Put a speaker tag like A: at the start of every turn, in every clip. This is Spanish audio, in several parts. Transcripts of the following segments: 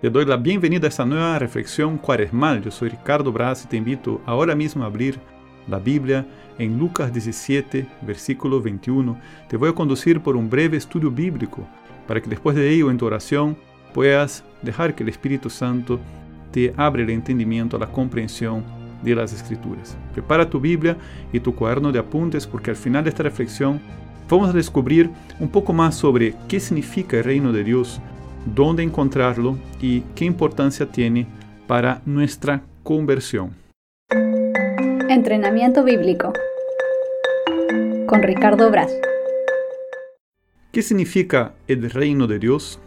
A: Te doy la bienvenida a esta nueva reflexión cuaresmal. Yo soy Ricardo Braz y te invito ahora mismo a abrir la Biblia en Lucas 17, versículo 21. Te voy a conducir por un breve estudio bíblico para que después de ello en tu oración puedas dejar que el Espíritu Santo te abra el entendimiento a la comprensión de las Escrituras. Prepara tu Biblia y tu cuaderno de apuntes porque al final de esta reflexión vamos a descubrir un poco más sobre qué significa el reino de Dios dónde encontrarlo y qué importancia tiene para nuestra conversión.
B: Entrenamiento bíblico con Ricardo Braz.
A: ¿Qué significa el reino de Dios?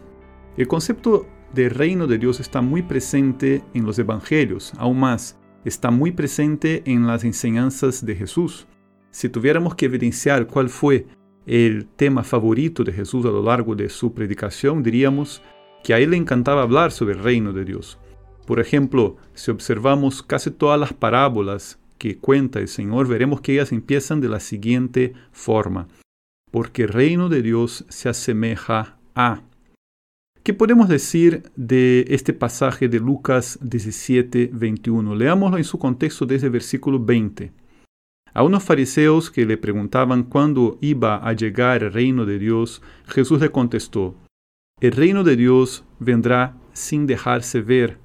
A: El concepto de reino de Dios está muy presente en los evangelios, aún más, está muy presente en las enseñanzas de Jesús. Si tuviéramos que evidenciar cuál fue el tema favorito de Jesús a lo largo de su predicación, diríamos que a él le encantaba hablar sobre el reino de Dios. Por ejemplo, si observamos casi todas las parábolas que cuenta el Señor, veremos que ellas empiezan de la siguiente forma. Porque el reino de Dios se asemeja a... ¿Qué podemos decir de este pasaje de Lucas 17, 21? Leámoslo en su contexto desde el versículo 20. A unos fariseos que le preguntaban cuándo iba a llegar el reino de Dios, Jesús le contestó, El reino de Dios vendrá sin dejarse ver,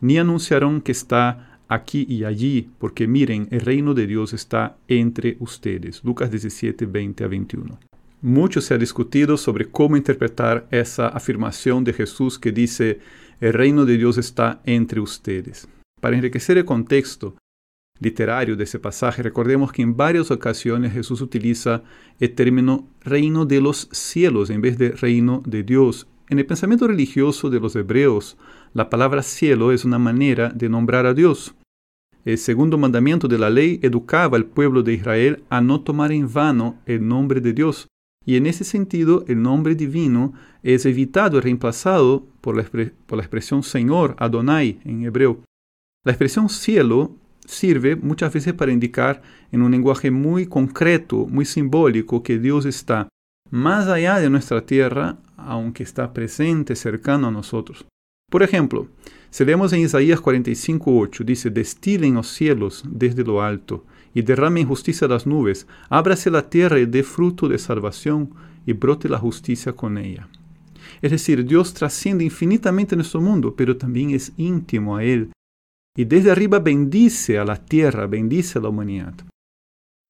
A: ni anunciarán que está aquí y allí, porque miren, el reino de Dios está entre ustedes. Lucas 17, 20 a 21. Mucho se ha discutido sobre cómo interpretar esa afirmación de Jesús que dice, el reino de Dios está entre ustedes. Para enriquecer el contexto, literario de ese pasaje, recordemos que en varias ocasiones Jesús utiliza el término reino de los cielos en vez de reino de Dios. En el pensamiento religioso de los hebreos, la palabra cielo es una manera de nombrar a Dios. El segundo mandamiento de la ley educaba al pueblo de Israel a no tomar en vano el nombre de Dios, y en ese sentido el nombre divino es evitado y reemplazado por la, por la expresión Señor, Adonai en hebreo. La expresión cielo sirve muchas veces para indicar en un lenguaje muy concreto, muy simbólico, que Dios está más allá de nuestra tierra, aunque está presente, cercano a nosotros. Por ejemplo, si leemos en Isaías 45.8, dice, destilen los cielos desde lo alto y derramen justicia las nubes, ábrase la tierra y dé fruto de salvación y brote la justicia con ella. Es decir, Dios trasciende infinitamente nuestro mundo, pero también es íntimo a Él y desde arriba bendice a la tierra, bendice a la humanidad.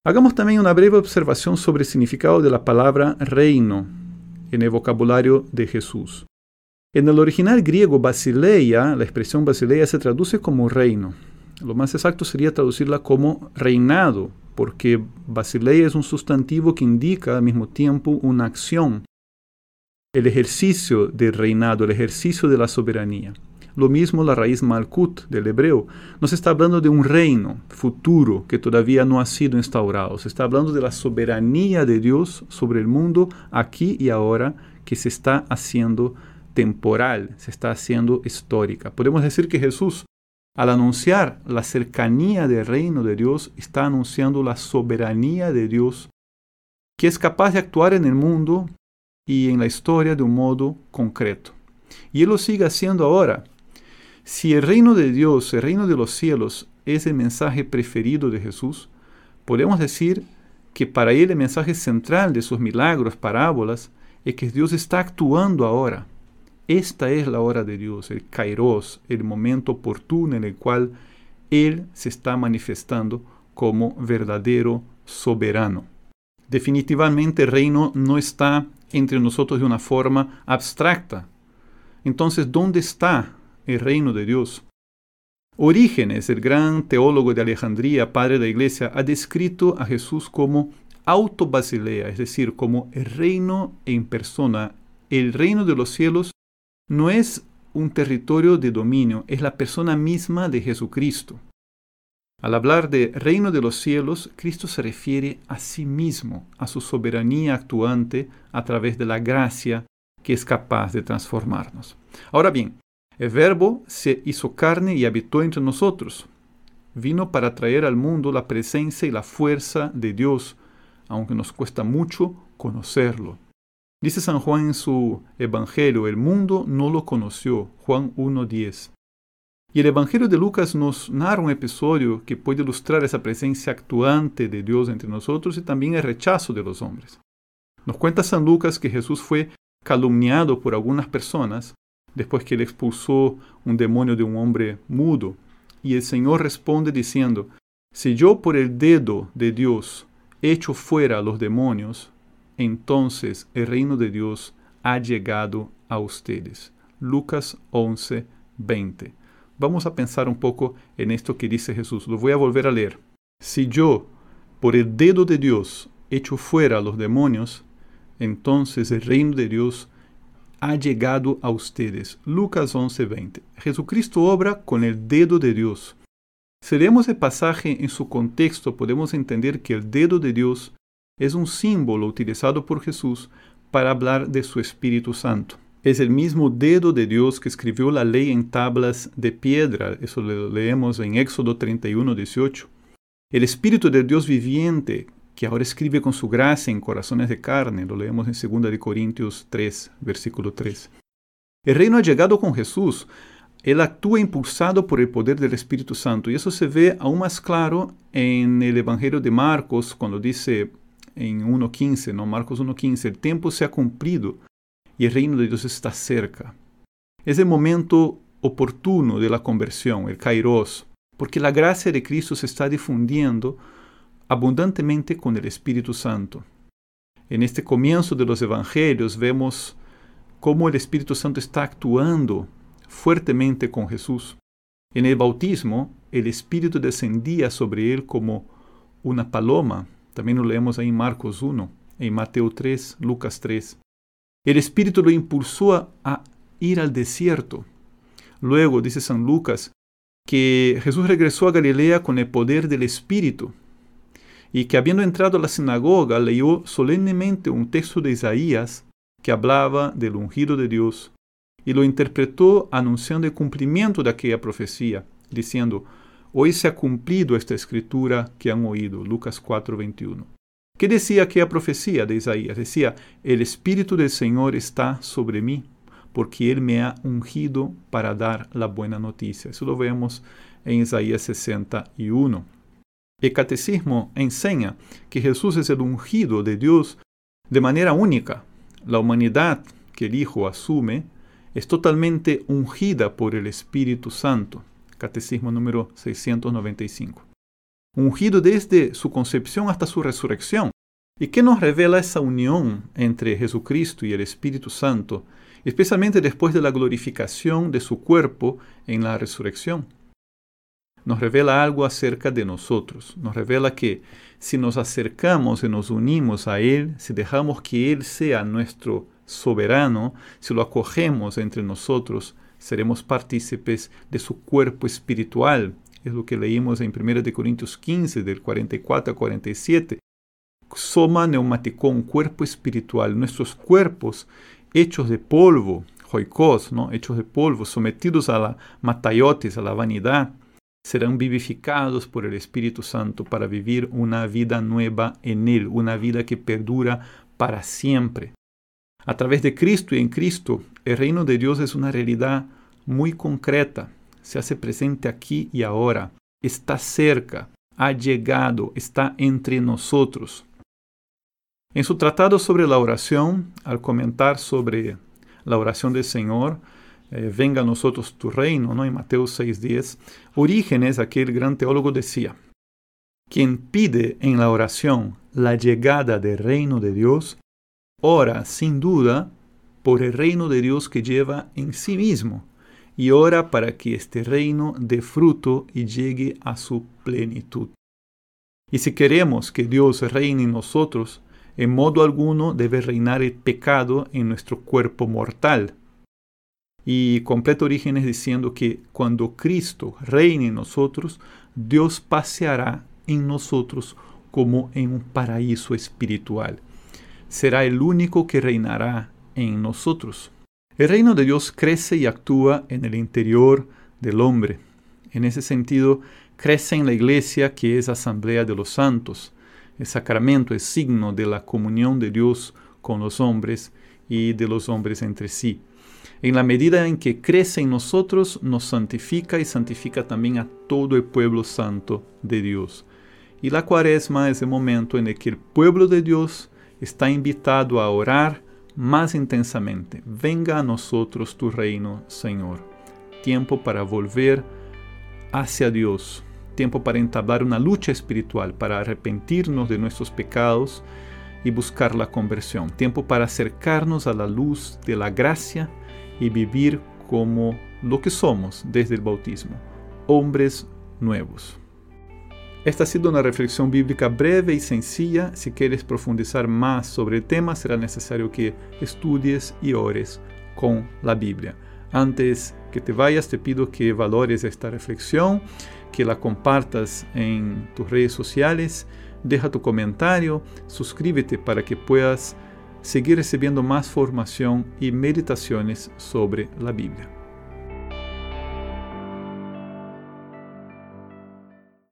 A: Hagamos también una breve observación sobre el significado de la palabra reino en el vocabulario de Jesús. En el original griego basileia, la expresión basileia se traduce como reino. Lo más exacto sería traducirla como reinado, porque basileia es un sustantivo que indica al mismo tiempo una acción, el ejercicio del reinado, el ejercicio de la soberanía. Lo mismo la raíz malkut del hebreo. No se está hablando de un reino futuro que todavía no ha sido instaurado. Se está hablando de la soberanía de Dios sobre el mundo aquí y ahora que se está haciendo temporal, se está haciendo histórica. Podemos decir que Jesús, al anunciar la cercanía del reino de Dios, está anunciando la soberanía de Dios, que es capaz de actuar en el mundo y en la historia de un modo concreto. Y Él lo sigue haciendo ahora. Si el reino de Dios, el reino de los cielos, es el mensaje preferido de Jesús, podemos decir que para él el mensaje central de sus milagros, parábolas, es que Dios está actuando ahora. Esta es la hora de Dios, el kairos, el momento oportuno en el cual Él se está manifestando como verdadero soberano. Definitivamente el reino no está entre nosotros de una forma abstracta. Entonces, ¿dónde está el reino de Dios. Orígenes, el gran teólogo de Alejandría, padre de la iglesia, ha descrito a Jesús como autobasilea, es decir, como el reino en persona. El reino de los cielos no es un territorio de dominio, es la persona misma de Jesucristo. Al hablar de reino de los cielos, Cristo se refiere a sí mismo, a su soberanía actuante a través de la gracia que es capaz de transformarnos. Ahora bien, el verbo se hizo carne y habitó entre nosotros. Vino para traer al mundo la presencia y la fuerza de Dios, aunque nos cuesta mucho conocerlo. Dice San Juan en su Evangelio, el mundo no lo conoció, Juan 1.10. Y el Evangelio de Lucas nos narra un episodio que puede ilustrar esa presencia actuante de Dios entre nosotros y también el rechazo de los hombres. Nos cuenta San Lucas que Jesús fue calumniado por algunas personas después que le expulsó un demonio de un hombre mudo. Y el Señor responde diciendo, si yo por el dedo de Dios echo fuera a los demonios, entonces el reino de Dios ha llegado a ustedes. Lucas 11, 20. Vamos a pensar un poco en esto que dice Jesús. Lo voy a volver a leer. Si yo, por el dedo de Dios, echo fuera a los demonios, entonces el reino de Dios ha llegado a ustedes. Lucas 11, 20. Jesucristo obra con el dedo de Dios. Si leemos el pasaje en su contexto, podemos entender que el dedo de Dios es un símbolo utilizado por Jesús para hablar de su Espíritu Santo. Es el mismo dedo de Dios que escribió la ley en tablas de piedra, eso lo leemos en Éxodo 31, 18. El Espíritu de Dios viviente, que ahora escribe con su gracia en corazones de carne, lo leemos en 2 Corintios 3, versículo 3. El reino ha llegado con Jesús, él actúa impulsado por el poder del Espíritu Santo y eso se ve aún más claro en el Evangelio de Marcos cuando dice en 1.15, ¿no? Marcos 1.15, el tiempo se ha cumplido y el reino de Dios está cerca. Es el momento oportuno de la conversión, el kairos, porque la gracia de Cristo se está difundiendo abundantemente con el Espíritu Santo. En este comienzo de los evangelios vemos cómo el Espíritu Santo está actuando fuertemente con Jesús. En el bautismo, el Espíritu descendía sobre él como una paloma también lo leemos ahí en Marcos 1, en Mateo 3, Lucas 3. El Espíritu lo impulsó a, ir al desierto. Luego dice San Lucas que Jesús regresó a Galilea con el poder del Espíritu y que habiendo entrado a la sinagoga leyó solemnemente un texto de Isaías que hablaba del ungido de Dios y lo interpretó anunciando el cumplimiento de aquella profecía, diciendo, Hoy se ha cumplido esta escritura que han oído. Lucas 4:21. ¿Qué decía aquella profecía de Isaías? Decía, el Espíritu del Señor está sobre mí, porque Él me ha ungido para dar la buena noticia. Eso lo vemos en Isaías 61. El catecismo enseña que Jesús es el ungido de Dios de manera única. La humanidad que el Hijo asume es totalmente ungida por el Espíritu Santo. Catecismo número 695. Ungido desde su concepción hasta su resurrección. ¿Y qué nos revela esa unión entre Jesucristo y el Espíritu Santo, especialmente después de la glorificación de su cuerpo en la resurrección? Nos revela algo acerca de nosotros. Nos revela que si nos acercamos y nos unimos a Él, si dejamos que Él sea nuestro soberano, si lo acogemos entre nosotros, seremos partícipes de su cuerpo espiritual. Es lo que leímos en 1 Corintios 15, del 44 al 47. Soma neumaticón, cuerpo espiritual. Nuestros cuerpos hechos de polvo, joikos, ¿no? hechos de polvo, sometidos a la matayotis, a la vanidad, serán vivificados por el Espíritu Santo para vivir una vida nueva en Él, una vida que perdura para siempre. A través de Cristo y en Cristo, el reino de Dios es una realidad muy concreta, se hace presente aquí y ahora, está cerca, ha llegado, está entre nosotros. En su tratado sobre la oración, al comentar sobre la oración del Señor, eh, venga a nosotros tu reino, ¿no? en Mateo 6.10, Orígenes, aquel gran teólogo, decía, quien pide en la oración la llegada del reino de Dios, ora sin duda por el reino de Dios que lleva en sí mismo y ora para que este reino dé fruto y llegue a su plenitud. Y si queremos que Dios reine en nosotros, en modo alguno debe reinar el pecado en nuestro cuerpo mortal. Y completo Orígenes diciendo que cuando Cristo reine en nosotros, Dios paseará en nosotros como en un paraíso espiritual será el único que reinará en nosotros. El reino de Dios crece y actúa en el interior del hombre. En ese sentido, crece en la iglesia que es asamblea de los santos. El sacramento es signo de la comunión de Dios con los hombres y de los hombres entre sí. En la medida en que crece en nosotros, nos santifica y santifica también a todo el pueblo santo de Dios. Y la cuaresma es el momento en el que el pueblo de Dios está invitado a orar más intensamente. Venga a nosotros tu reino, Señor. Tiempo para volver hacia Dios. Tiempo para entablar una lucha espiritual, para arrepentirnos de nuestros pecados y buscar la conversión. Tiempo para acercarnos a la luz de la gracia y vivir como lo que somos desde el bautismo, hombres nuevos. Esta ha sido una reflexión bíblica breve y sencilla. Si quieres profundizar más sobre el tema, será necesario que estudies y ores con la Biblia. Antes que te vayas, te pido que valores esta reflexión, que la compartas en tus redes sociales, deja tu comentario, suscríbete para que puedas seguir recibiendo más formación y meditaciones sobre la Biblia.